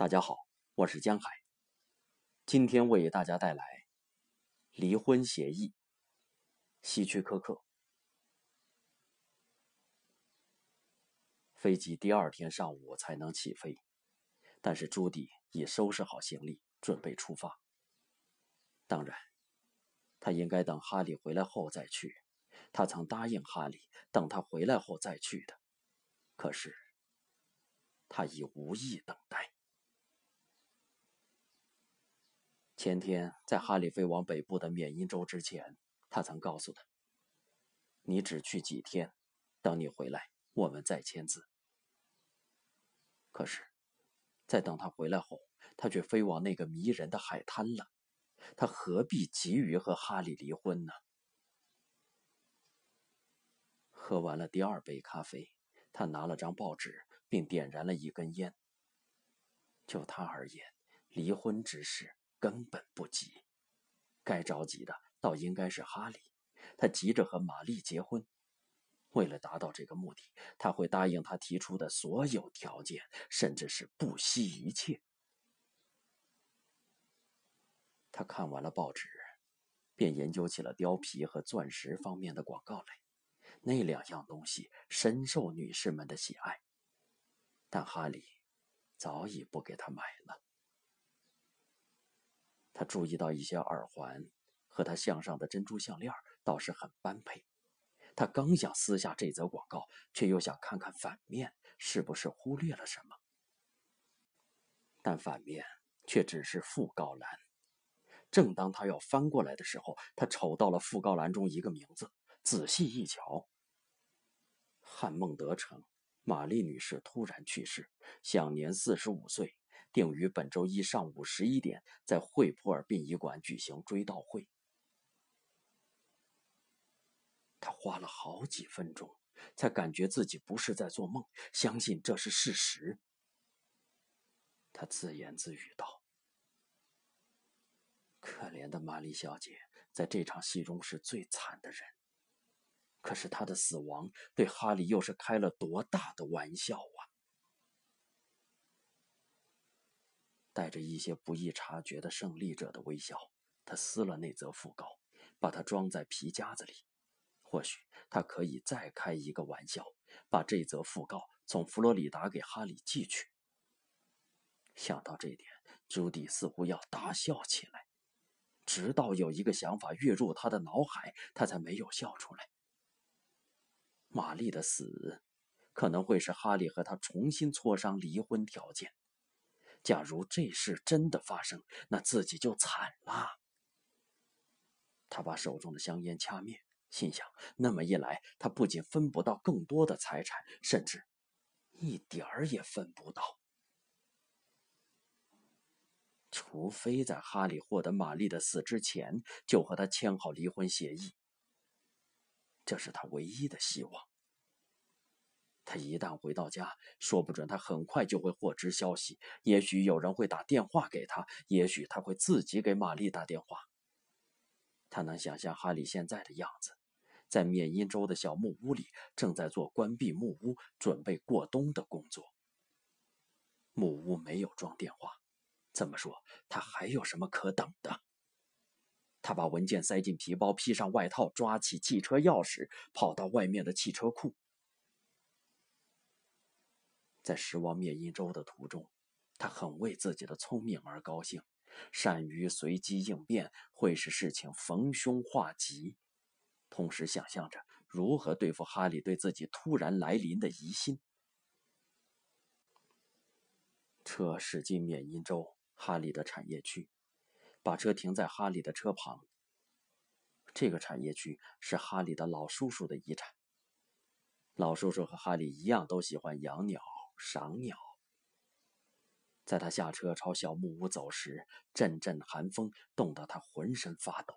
大家好，我是江海。今天为大家带来离婚协议。希区柯克。飞机第二天上午才能起飞，但是朱迪已收拾好行李，准备出发。当然，他应该等哈利回来后再去。他曾答应哈利，等他回来后再去的。可是，他已无意等待。前天在哈利飞往北部的缅因州之前，他曾告诉他：“你只去几天，等你回来，我们再签字。”可是，在等他回来后，他却飞往那个迷人的海滩了。他何必急于和哈利离婚呢？喝完了第二杯咖啡，他拿了张报纸，并点燃了一根烟。就他而言，离婚之事。根本不急，该着急的倒应该是哈利。他急着和玛丽结婚，为了达到这个目的，他会答应他提出的所有条件，甚至是不惜一切。他看完了报纸，便研究起了貂皮和钻石方面的广告来。那两样东西深受女士们的喜爱，但哈利早已不给他买了。他注意到一些耳环和他项上的珍珠项链倒是很般配。他刚想撕下这则广告，却又想看看反面是不是忽略了什么。但反面却只是副告栏。正当他要翻过来的时候，他瞅到了副告栏中一个名字。仔细一瞧，汉孟德城玛丽女士突然去世，享年四十五岁。定于本周一上午十一点，在惠普尔殡仪馆举行追悼会。他花了好几分钟，才感觉自己不是在做梦，相信这是事实。他自言自语道：“可怜的玛丽小姐，在这场戏中是最惨的人。可是她的死亡对哈利又是开了多大的玩笑！”带着一些不易察觉的胜利者的微笑，他撕了那则讣告，把它装在皮夹子里。或许他可以再开一个玩笑，把这则讣告从佛罗里达给哈里寄去。想到这点，朱迪似乎要大笑起来，直到有一个想法跃入他的脑海，他才没有笑出来。玛丽的死，可能会使哈利和他重新磋商离婚条件。假如这事真的发生，那自己就惨了。他把手中的香烟掐灭，心想：那么一来，他不仅分不到更多的财产，甚至一点儿也分不到。除非在哈利获得玛丽的死之前就和他签好离婚协议，这是他唯一的希望。他一旦回到家，说不准他很快就会获知消息。也许有人会打电话给他，也许他会自己给玛丽打电话。他能想象哈利现在的样子，在缅因州的小木屋里，正在做关闭木屋、准备过冬的工作。木屋没有装电话，这么说，他还有什么可等的？他把文件塞进皮包，披上外套，抓起汽车钥匙，跑到外面的汽车库。在驶往缅因州的途中，他很为自己的聪明而高兴，善于随机应变，会使事情逢凶化吉，同时想象着如何对付哈利对自己突然来临的疑心。车驶进缅因州哈利的产业区，把车停在哈利的车旁。这个产业区是哈利的老叔叔的遗产。老叔叔和哈利一样，都喜欢养鸟。赏鸟。在他下车朝小木屋走时，阵阵寒风冻得他浑身发抖。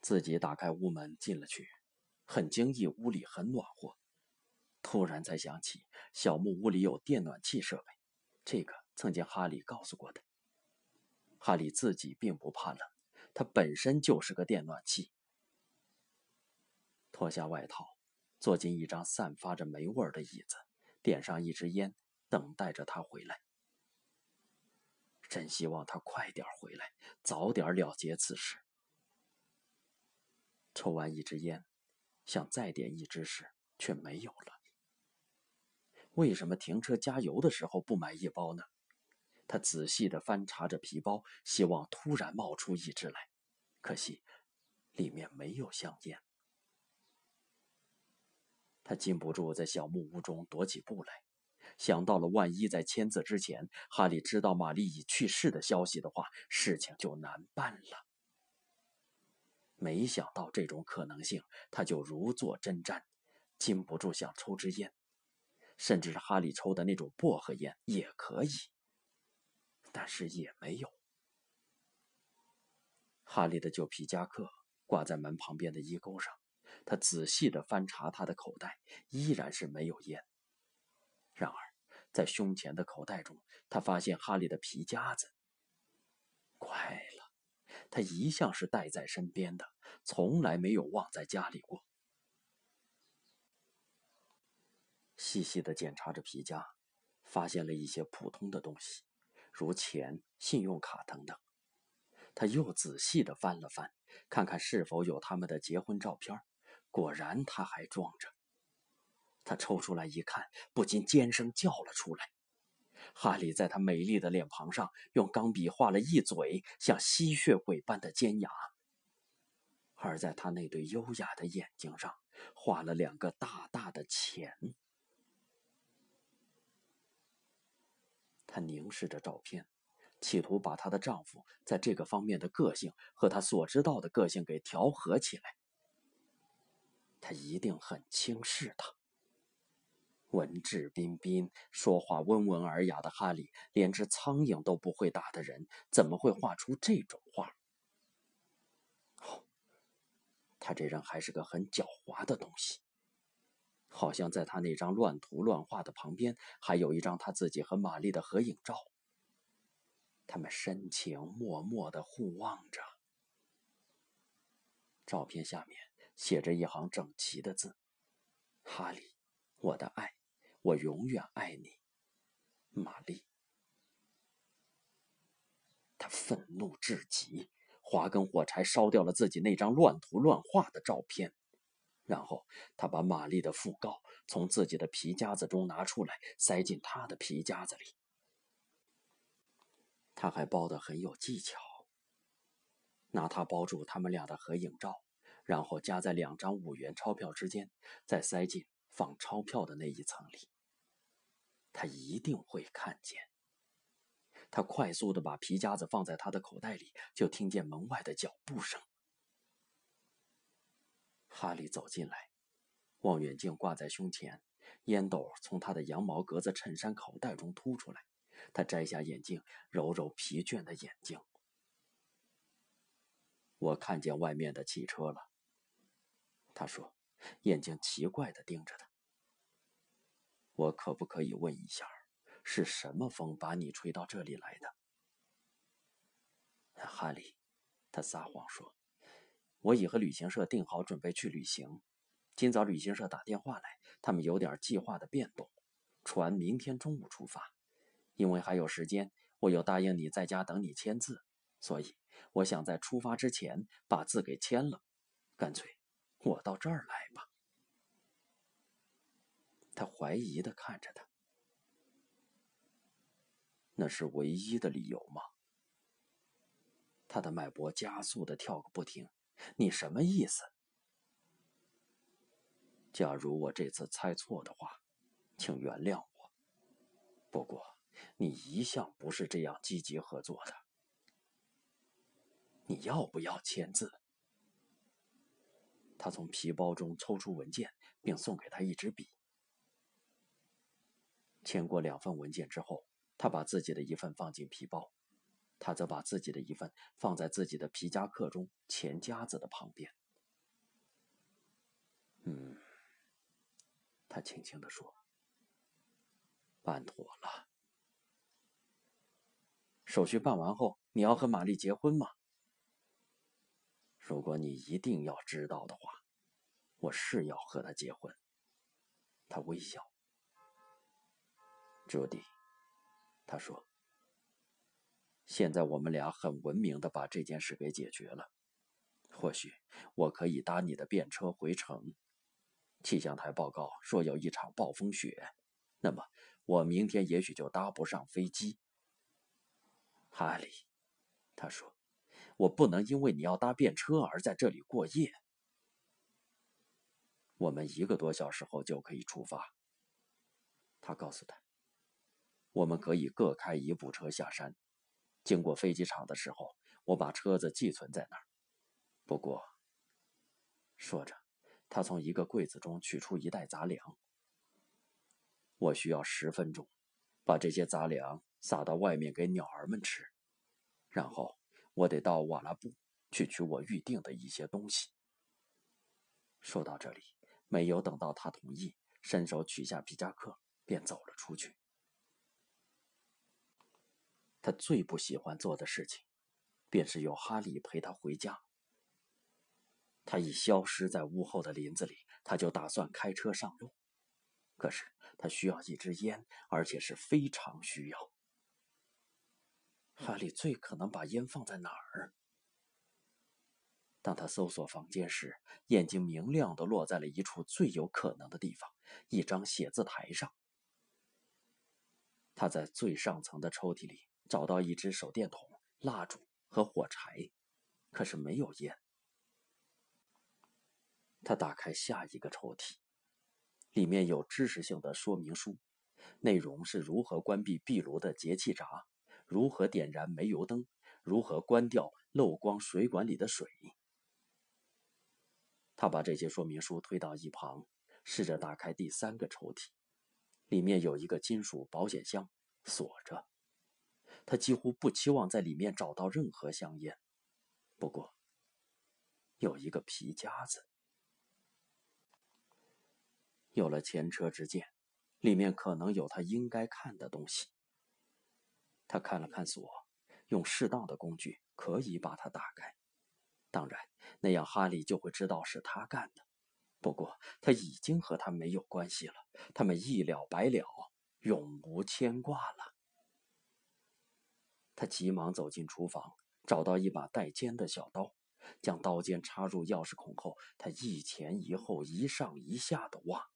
自己打开屋门进了去，很惊异，屋里很暖和。突然才想起小木屋里有电暖气设备，这个曾经哈利告诉过他。哈利自己并不怕冷，他本身就是个电暖气。脱下外套。坐进一张散发着霉味儿的椅子，点上一支烟，等待着他回来。真希望他快点回来，早点了结此事。抽完一支烟，想再点一支时，却没有了。为什么停车加油的时候不买一包呢？他仔细的翻查着皮包，希望突然冒出一支来，可惜里面没有香烟。他禁不住在小木屋中踱起步来。想到了，万一在签字之前，哈利知道玛丽已去世的消息的话，事情就难办了。没想到这种可能性，他就如坐针毡，禁不住想抽支烟，甚至是哈利抽的那种薄荷烟也可以，但是也没有。哈利的旧皮夹克挂在门旁边的衣钩上，他仔细的翻查他的口袋，依然是没有烟。然而。在胸前的口袋中，他发现哈利的皮夹子。怪了，他一向是带在身边的，从来没有忘在家里过。细细的检查着皮夹，发现了一些普通的东西，如钱、信用卡等等。他又仔细的翻了翻，看看是否有他们的结婚照片。果然，他还装着。他抽出来一看，不禁尖声叫了出来。哈利在他美丽的脸庞上用钢笔画了一嘴像吸血鬼般的尖牙，而在他那对优雅的眼睛上画了两个大大的钱。他凝视着照片，企图把她的丈夫在这个方面的个性和他所知道的个性给调和起来。他一定很轻视他。文质彬彬、说话温文尔雅的哈利，连只苍蝇都不会打的人，怎么会画出这种画？哦，他这人还是个很狡猾的东西。好像在他那张乱涂乱画的旁边，还有一张他自己和玛丽的合影照。他们深情脉脉的互望着。照片下面写着一行整齐的字：“哈利，我的爱。”我永远爱你，玛丽。他愤怒至极，划根火柴烧掉了自己那张乱涂乱画的照片，然后他把玛丽的讣告从自己的皮夹子中拿出来，塞进他的皮夹子里。他还包得很有技巧，拿它包住他们俩的合影照，然后夹在两张五元钞票之间，再塞进放钞票的那一层里。他一定会看见。他快速的把皮夹子放在他的口袋里，就听见门外的脚步声。哈利走进来，望远镜挂在胸前，烟斗从他的羊毛格子衬衫口袋中凸出来。他摘下眼镜，揉揉疲倦的眼睛。我看见外面的汽车了，他说，眼睛奇怪的盯着他。我可不可以问一下，是什么风把你吹到这里来的？哈利，他撒谎说：“我已和旅行社定好准备去旅行。今早旅行社打电话来，他们有点计划的变动，船明天中午出发。因为还有时间，我又答应你在家等你签字，所以我想在出发之前把字给签了。干脆我到这儿来吧。”他怀疑的看着他，那是唯一的理由吗？他的脉搏加速的跳个不停。你什么意思？假如我这次猜错的话，请原谅我。不过你一向不是这样积极合作的。你要不要签字？他从皮包中抽出文件，并送给他一支笔。签过两份文件之后，他把自己的一份放进皮包，他则把自己的一份放在自己的皮夹克中钱夹子的旁边。嗯，他轻轻地说：“办妥了。手续办完后，你要和玛丽结婚吗？如果你一定要知道的话，我是要和他结婚。”他微笑。朱迪，他说：“现在我们俩很文明的把这件事给解决了。或许我可以搭你的便车回城。气象台报告说有一场暴风雪，那么我明天也许就搭不上飞机。”哈利，他说：“我不能因为你要搭便车而在这里过夜。我们一个多小时后就可以出发。”他告诉他。我们可以各开一部车下山。经过飞机场的时候，我把车子寄存在那儿。不过，说着，他从一个柜子中取出一袋杂粮。我需要十分钟，把这些杂粮撒到外面给鸟儿们吃。然后，我得到瓦拉布去取我预定的一些东西。说到这里，没有等到他同意，伸手取下皮夹克，便走了出去。他最不喜欢做的事情，便是有哈利陪他回家。他一消失在屋后的林子里，他就打算开车上路。可是他需要一支烟，而且是非常需要。哈利最可能把烟放在哪儿？当他搜索房间时，眼睛明亮的落在了一处最有可能的地方——一张写字台上。他在最上层的抽屉里。找到一支手电筒、蜡烛和火柴，可是没有烟。他打开下一个抽屉，里面有知识性的说明书，内容是如何关闭壁炉的节气闸，如何点燃煤油灯，如何关掉漏光水管里的水。他把这些说明书推到一旁，试着打开第三个抽屉，里面有一个金属保险箱，锁着。他几乎不期望在里面找到任何香烟，不过有一个皮夹子。有了前车之鉴，里面可能有他应该看的东西。他看了看锁，用适当的工具可以把它打开。当然，那样哈利就会知道是他干的。不过他已经和他没有关系了，他们一了百了，永无牵挂了。他急忙走进厨房，找到一把带尖的小刀，将刀尖插入钥匙孔后，他一前一后、一上一下的挖，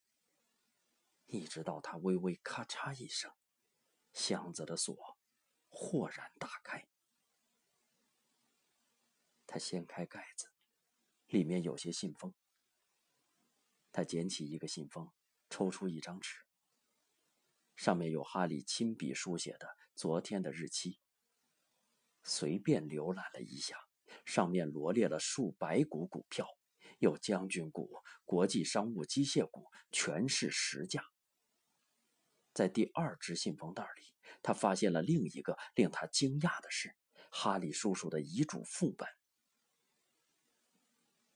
一直到他微微咔嚓一声，箱子的锁豁然打开。他掀开盖子，里面有些信封。他捡起一个信封，抽出一张纸，上面有哈利亲笔书写的昨天的日期。随便浏览了一下，上面罗列了数百股股票，有将军股、国际商务机械股，全是实价。在第二只信封袋里，他发现了另一个令他惊讶的事：哈利叔叔的遗嘱副本。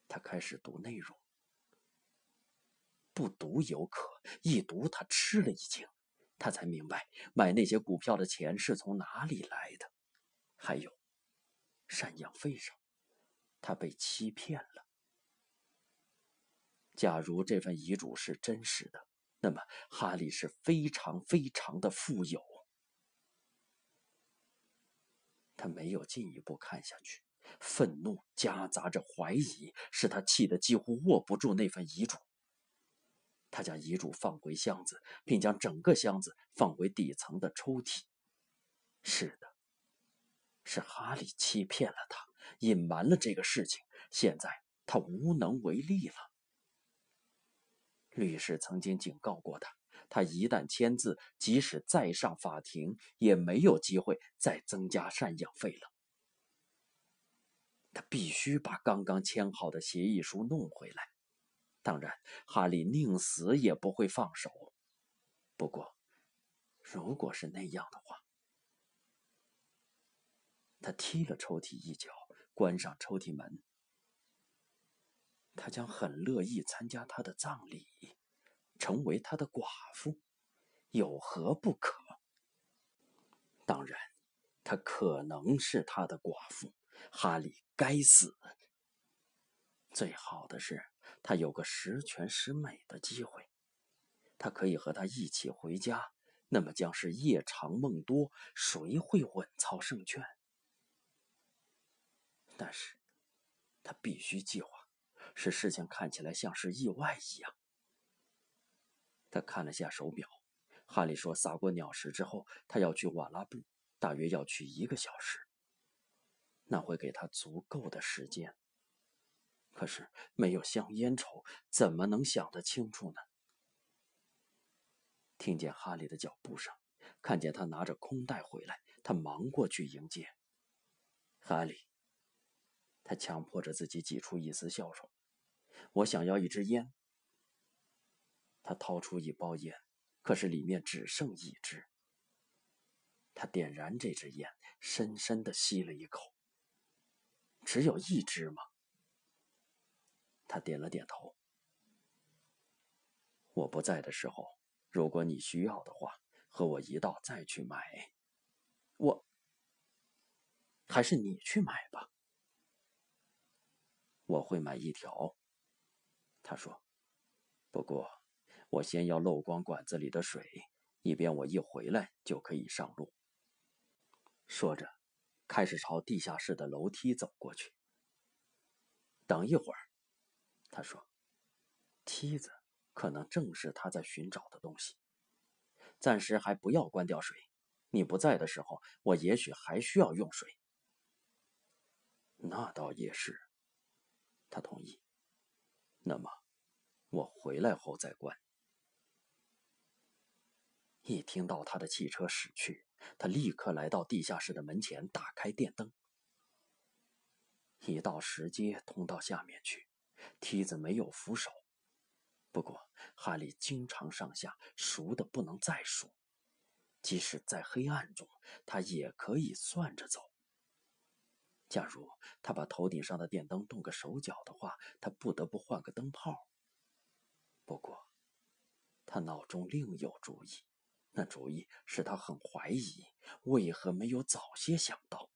他开始读内容，不读有可，一读他吃了一惊，他才明白买那些股票的钱是从哪里来的。还有，赡养费上，他被欺骗了。假如这份遗嘱是真实的，那么哈利是非常非常的富有。他没有进一步看下去，愤怒夹杂着怀疑，使他气得几乎握不住那份遗嘱。他将遗嘱放回箱子，并将整个箱子放回底层的抽屉。是的。是哈利欺骗了他，隐瞒了这个事情。现在他无能为力了。律师曾经警告过他，他一旦签字，即使再上法庭，也没有机会再增加赡养费了。他必须把刚刚签好的协议书弄回来。当然，哈利宁死也不会放手。不过，如果是那样的话，他踢了抽屉一脚，关上抽屉门。他将很乐意参加他的葬礼，成为他的寡妇，有何不可？当然，他可能是他的寡妇。哈利该死。最好的是，他有个十全十美的机会，他可以和他一起回家，那么将是夜长梦多，谁会稳操胜券？但是，他必须计划，使事情看起来像是意外一样。他看了下手表，哈利说：“撒过鸟食之后，他要去瓦拉布，大约要去一个小时。那会给他足够的时间。可是没有香烟抽，怎么能想得清楚呢？”听见哈利的脚步声，看见他拿着空袋回来，他忙过去迎接哈利。他强迫着自己挤出一丝笑容：“我想要一支烟。”他掏出一包烟，可是里面只剩一支。他点燃这支烟，深深的吸了一口。只有一支吗？他点了点头。我不在的时候。如果你需要的话，和我一道再去买。我还是你去买吧。我会买一条。他说：“不过，我先要漏光管子里的水，以便我一回来就可以上路。”说着，开始朝地下室的楼梯走过去。等一会儿，他说：“梯子。”可能正是他在寻找的东西。暂时还不要关掉水。你不在的时候，我也许还需要用水。那倒也是，他同意。那么，我回来后再关。一听到他的汽车驶去，他立刻来到地下室的门前，打开电灯。一道石阶通到下面去，梯子没有扶手。不过，哈利经常上下，熟的不能再熟。即使在黑暗中，他也可以算着走。假如他把头顶上的电灯动个手脚的话，他不得不换个灯泡。不过，他脑中另有主意，那主意使他很怀疑，为何没有早些想到。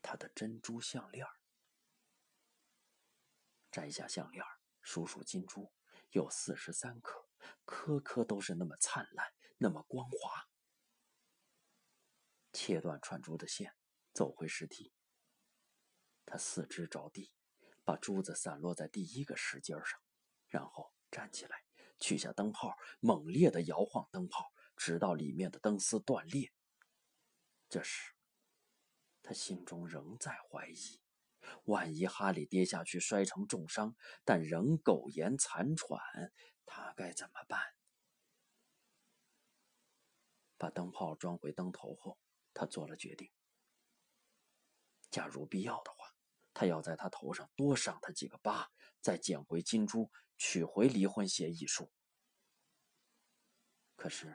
他的珍珠项链摘下项链数数金珠，有四十三颗，颗颗都是那么灿烂，那么光滑。切断串珠的线，走回石梯。他四肢着地，把珠子散落在第一个石阶上，然后站起来，取下灯泡，猛烈地摇晃灯泡，直到里面的灯丝断裂。这时，他心中仍在怀疑。万一哈利跌下去摔成重伤，但仍苟延残喘，他该怎么办？把灯泡装回灯头后，他做了决定。假如必要的话，他要在他头上多赏他几个疤，再捡回金珠，取回离婚协议书。可是，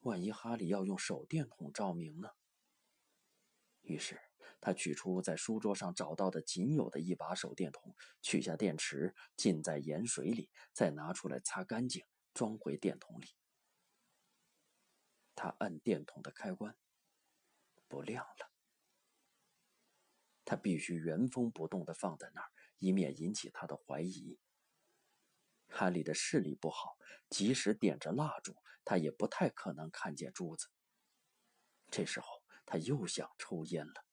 万一哈利要用手电筒照明呢？于是。他取出在书桌上找到的仅有的一把手电筒，取下电池，浸在盐水里，再拿出来擦干净，装回电筒里。他按电筒的开关，不亮了。他必须原封不动地放在那儿，以免引起他的怀疑。哈利的视力不好，即使点着蜡烛，他也不太可能看见珠子。这时候，他又想抽烟了。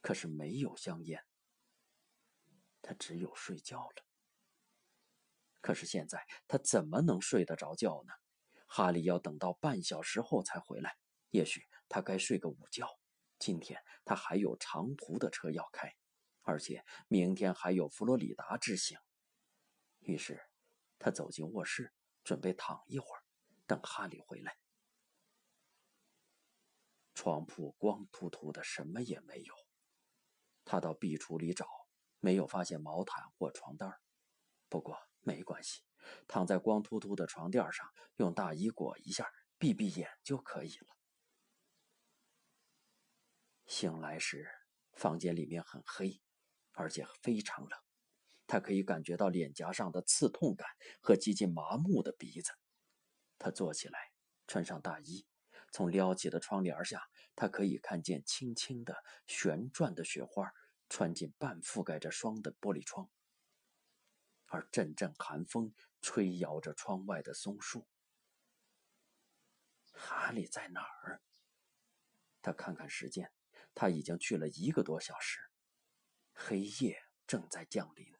可是没有香烟，他只有睡觉了。可是现在他怎么能睡得着觉呢？哈利要等到半小时后才回来，也许他该睡个午觉。今天他还有长途的车要开，而且明天还有佛罗里达之行。于是他走进卧室，准备躺一会儿，等哈利回来。床铺光秃秃的，什么也没有。他到壁橱里找，没有发现毛毯或床单不过没关系，躺在光秃秃的床垫上，用大衣裹一下，闭闭眼就可以了。醒来时，房间里面很黑，而且非常冷。他可以感觉到脸颊上的刺痛感和几近麻木的鼻子。他坐起来，穿上大衣，从撩起的窗帘下。他可以看见轻轻的旋转的雪花穿进半覆盖着霜的玻璃窗，而阵阵寒风吹摇着窗外的松树。哈利在哪儿？他看看时间，他已经去了一个多小时，黑夜正在降临。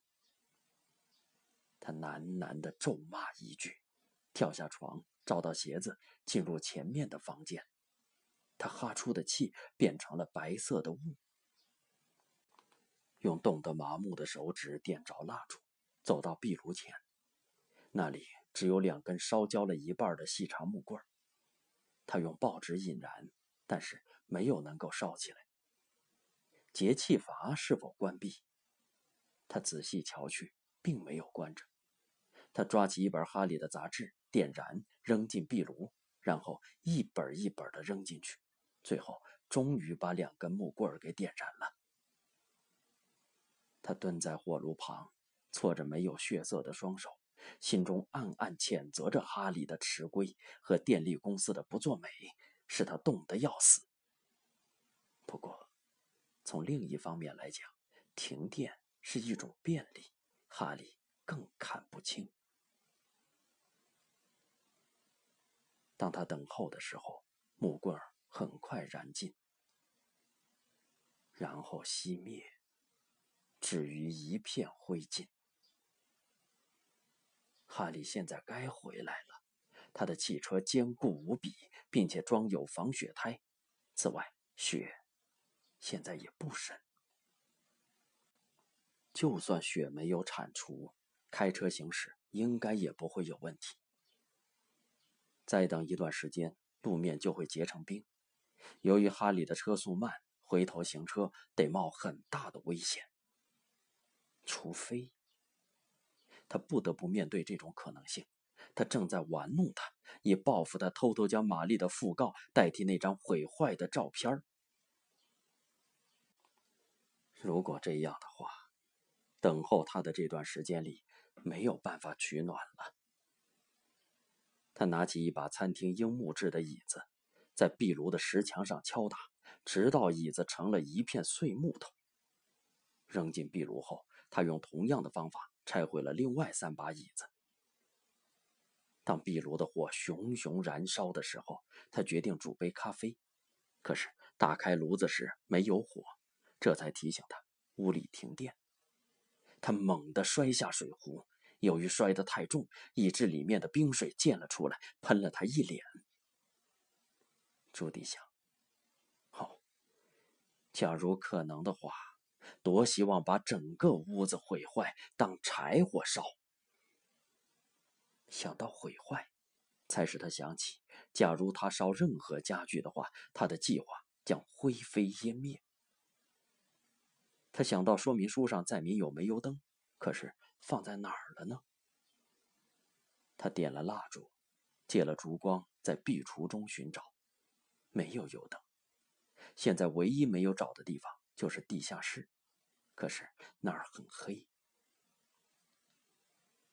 他喃喃地咒骂一句，跳下床，找到鞋子，进入前面的房间。他哈出的气变成了白色的雾。用冻得麻木的手指点着蜡烛，走到壁炉前，那里只有两根烧焦了一半的细长木棍他用报纸引燃，但是没有能够烧起来。节气阀是否关闭？他仔细瞧去，并没有关着。他抓起一本哈利的杂志，点燃，扔进壁炉，然后一本一本的扔进去，最后终于把两根木棍给点燃了。他蹲在火炉旁，搓着没有血色的双手，心中暗暗谴责着哈利的迟归和电力公司的不作美，使他冻得要死。不过，从另一方面来讲，停电是一种便利，哈利更看不清。当他等候的时候，木棍很快燃尽，然后熄灭，至于一片灰烬。哈利现在该回来了，他的汽车坚固无比，并且装有防雪胎。此外，雪现在也不深。就算雪没有铲除，开车行驶应该也不会有问题。再等一段时间，路面就会结成冰。由于哈里的车速慢，回头行车得冒很大的危险。除非他不得不面对这种可能性，他正在玩弄他，以报复他偷偷将玛丽的讣告代替那张毁坏的照片如果这样的话，等候他的这段时间里没有办法取暖了。他拿起一把餐厅樱木制的椅子，在壁炉的石墙上敲打，直到椅子成了一片碎木头。扔进壁炉后，他用同样的方法拆毁了另外三把椅子。当壁炉的火熊熊燃烧的时候，他决定煮杯咖啡。可是打开炉子时没有火，这才提醒他屋里停电。他猛地摔下水壶。由于摔得太重，以致里面的冰水溅了出来，喷了他一脸。朱迪想：哦，假如可能的话，多希望把整个屋子毁坏，当柴火烧。想到毁坏，才使他想起，假如他烧任何家具的话，他的计划将灰飞烟灭。他想到说明书上载明有煤油灯，可是。放在哪儿了呢？他点了蜡烛，借了烛光，在壁橱中寻找，没有油灯。现在唯一没有找的地方就是地下室，可是那儿很黑。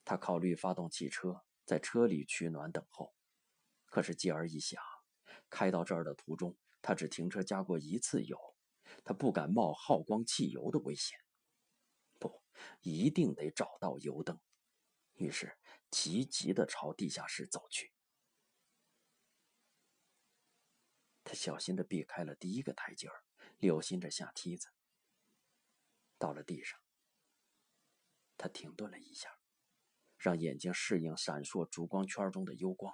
他考虑发动汽车，在车里取暖等候，可是继而一想，开到这儿的途中，他只停车加过一次油，他不敢冒耗光汽油的危险。不一定得找到油灯，于是急急的朝地下室走去。他小心的避开了第一个台阶儿，留心着下梯子。到了地上，他停顿了一下，让眼睛适应闪烁烛光圈中的幽光。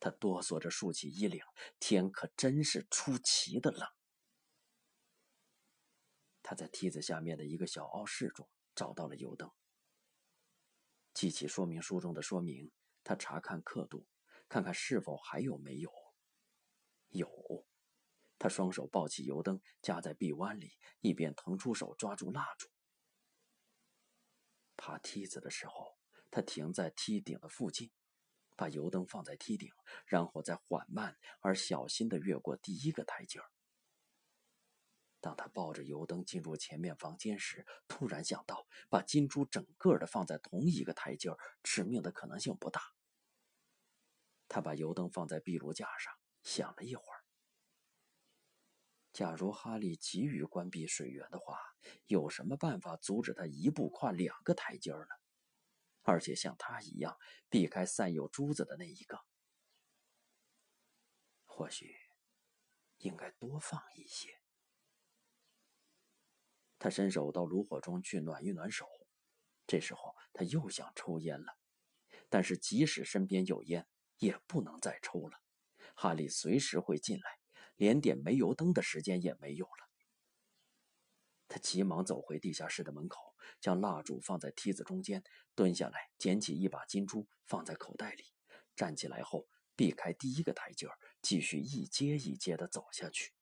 他哆嗦着竖起衣领，天可真是出奇的冷。他在梯子下面的一个小凹室中。找到了油灯，记起说明书中的说明，他查看刻度，看看是否还有煤油。有，他双手抱起油灯，夹在臂弯里，一边腾出手抓住蜡烛。爬梯子的时候，他停在梯顶的附近，把油灯放在梯顶，然后再缓慢而小心地越过第一个台阶儿。当他抱着油灯进入前面房间时，突然想到把金珠整个的放在同一个台阶儿，致命的可能性不大。他把油灯放在壁炉架上，想了一会儿。假如哈利急于关闭水源的话，有什么办法阻止他一步跨两个台阶儿呢？而且像他一样避开散有珠子的那一个？或许应该多放一些。他伸手到炉火中去暖一暖手，这时候他又想抽烟了，但是即使身边有烟，也不能再抽了。哈利随时会进来，连点煤油灯的时间也没有了。他急忙走回地下室的门口，将蜡烛放在梯子中间，蹲下来捡起一把金珠放在口袋里，站起来后避开第一个台阶继续一阶一阶地走下去。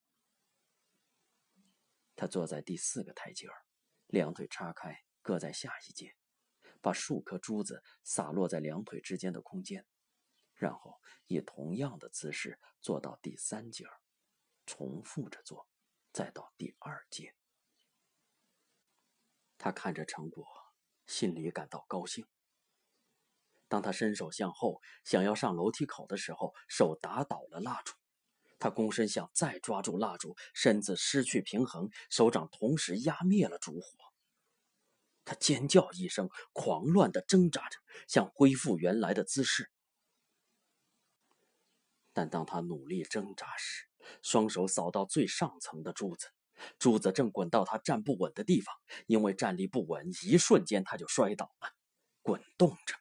他坐在第四个台阶儿两腿叉开，搁在下一阶，把数颗珠子洒落在两腿之间的空间，然后以同样的姿势坐到第三阶重复着做，再到第二阶。他看着成果，心里感到高兴。当他伸手向后想要上楼梯口的时候，手打倒了蜡烛。他躬身想再抓住蜡烛，身子失去平衡，手掌同时压灭了烛火。他尖叫一声，狂乱地挣扎着，想恢复原来的姿势。但当他努力挣扎时，双手扫到最上层的珠子，珠子正滚到他站不稳的地方。因为站立不稳，一瞬间他就摔倒了，滚动着，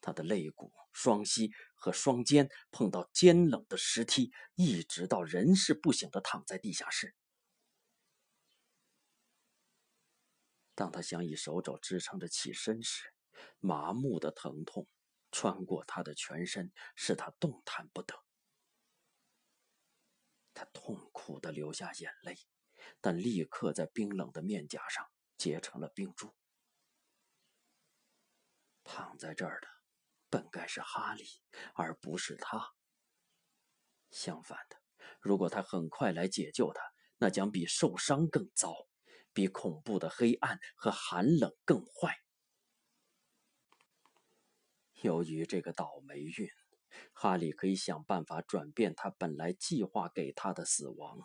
他的肋骨、双膝。和双肩碰到尖冷的石梯，一直到人事不省的躺在地下室。当他想以手肘支撑着起身时，麻木的疼痛穿过他的全身，使他动弹不得。他痛苦的流下眼泪，但立刻在冰冷的面颊上结成了冰珠。躺在这儿的。本该是哈利，而不是他。相反的，如果他很快来解救他，那将比受伤更糟，比恐怖的黑暗和寒冷更坏。由于这个倒霉运，哈利可以想办法转变他本来计划给他的死亡。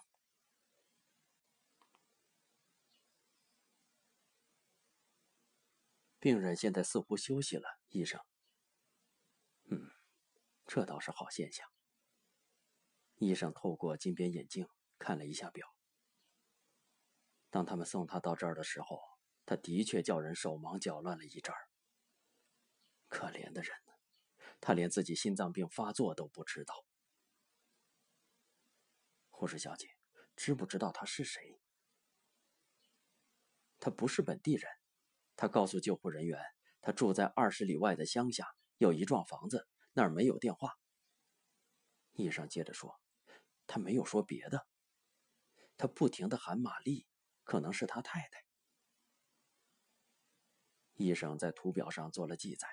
病人现在似乎休息了，医生。这倒是好现象。医生透过金边眼镜看了一下表。当他们送他到这儿的时候，他的确叫人手忙脚乱了一阵儿。可怜的人呢，他连自己心脏病发作都不知道。护士小姐，知不知道他是谁？他不是本地人。他告诉救护人员，他住在二十里外的乡下。有一幢房子，那儿没有电话。医生接着说：“他没有说别的，他不停的喊玛丽，可能是他太太。”医生在图表上做了记载。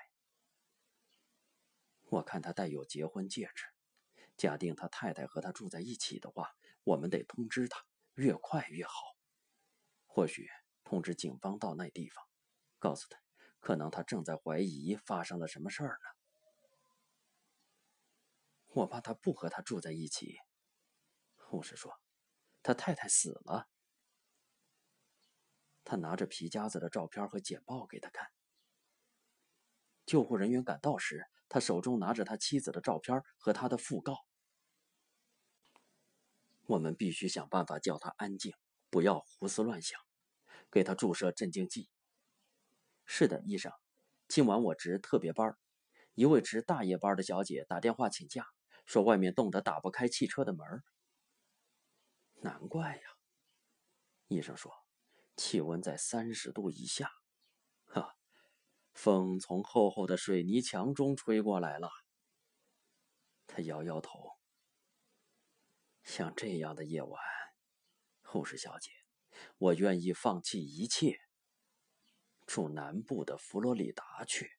我看他带有结婚戒指，假定他太太和他住在一起的话，我们得通知他，越快越好。或许通知警方到那地方，告诉他。可能他正在怀疑发生了什么事儿呢。我怕他不和他住在一起。护士说，他太太死了。他拿着皮夹子的照片和简报给他看。救护人员赶到时，他手中拿着他妻子的照片和他的讣告。我们必须想办法叫他安静，不要胡思乱想，给他注射镇静剂。是的，医生，今晚我值特别班一位值大夜班的小姐打电话请假，说外面冻得打不开汽车的门难怪呀，医生说，气温在三十度以下。哈，风从厚厚的水泥墙中吹过来了。他摇摇头。像这样的夜晚，护士小姐，我愿意放弃一切。住南部的佛罗里达去。